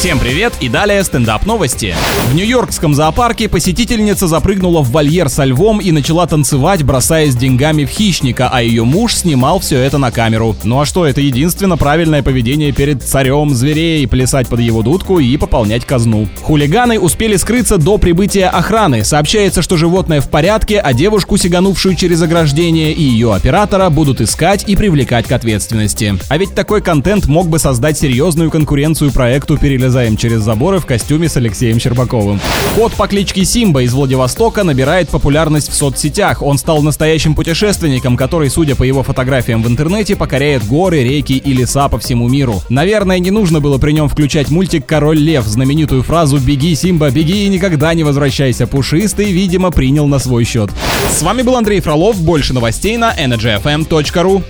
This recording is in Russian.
Всем привет и далее стендап новости. В нью-йоркском зоопарке посетительница запрыгнула в вольер со львом и начала танцевать, бросаясь деньгами в хищника, а ее муж снимал все это на камеру. Ну а что, это единственно правильное поведение перед царем зверей, плясать под его дудку и пополнять казну. Хулиганы успели скрыться до прибытия охраны. Сообщается, что животное в порядке, а девушку, сиганувшую через ограждение, и ее оператора будут искать и привлекать к ответственности. А ведь такой контент мог бы создать серьезную конкуренцию проекту «Перелезаем через заборы» в костюме с Алексеем Щербаковым. Кот по кличке Симба из Владивостока набирает популярность в соцсетях. Он стал настоящим путешественником, который, судя по его фотографиям в интернете, покоряет горы, реки и леса по всему миру. Наверное, не нужно было при нем включать мультик «Король лев», знаменитую фразу «Беги, Симба, беги и никогда не возвращайся». Пушистый, видимо, принял на свой счет. С вами был Андрей Фролов. Больше новостей на energyfm.ru.